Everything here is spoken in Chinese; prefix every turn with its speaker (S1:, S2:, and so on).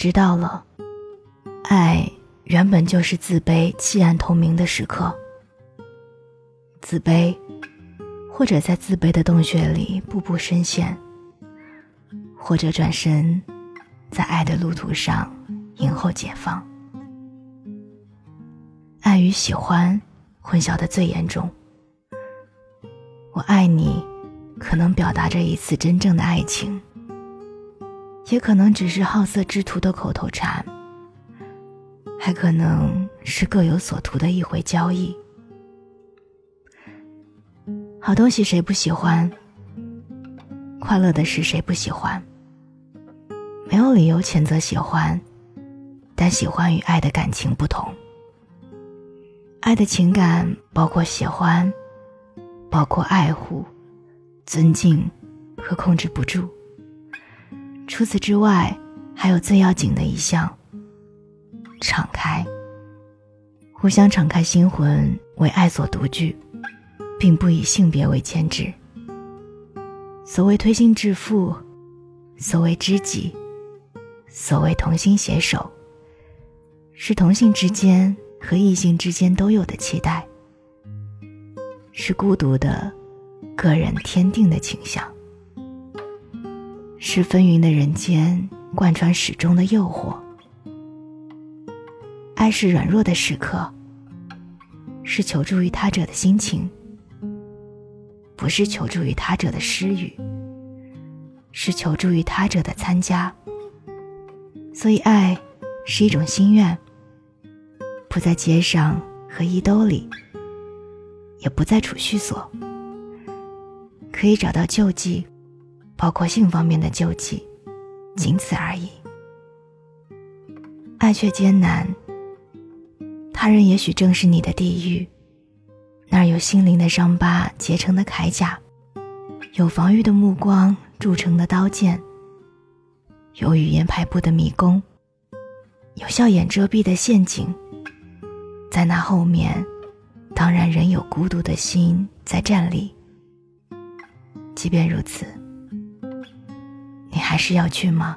S1: 知道了，爱原本就是自卑、弃暗投明的时刻。自卑，或者在自卑的洞穴里步步深陷，或者转身，在爱的路途上迎候解放。爱与喜欢混淆的最严重。我爱你，可能表达着一次真正的爱情，也可能只是好色之徒的口头禅，还可能是各有所图的一回交易。好东西谁不喜欢？快乐的事谁不喜欢？没有理由谴责喜欢，但喜欢与爱的感情不同。爱的情感包括喜欢，包括爱护、尊敬和控制不住。除此之外，还有最要紧的一项：敞开。互相敞开心魂，为爱所独具。并不以性别为牵制。所谓推心置腹，所谓知己，所谓同心携手，是同性之间和异性之间都有的期待，是孤独的个人天定的倾向，是纷纭的人间贯穿始终的诱惑。爱是软弱的时刻，是求助于他者的心情。不是求助于他者的施予，是求助于他者的参加。所以，爱是一种心愿，不在街上和衣兜里，也不在储蓄所，可以找到救济，包括性方面的救济，仅此而已。爱却艰难，他人也许正是你的地狱。那儿有心灵的伤疤结成的铠甲，有防御的目光铸成的刀剑，有语言排布的迷宫，有笑眼遮蔽的陷阱。在那后面，当然仍有孤独的心在站立。即便如此，还是要去吗？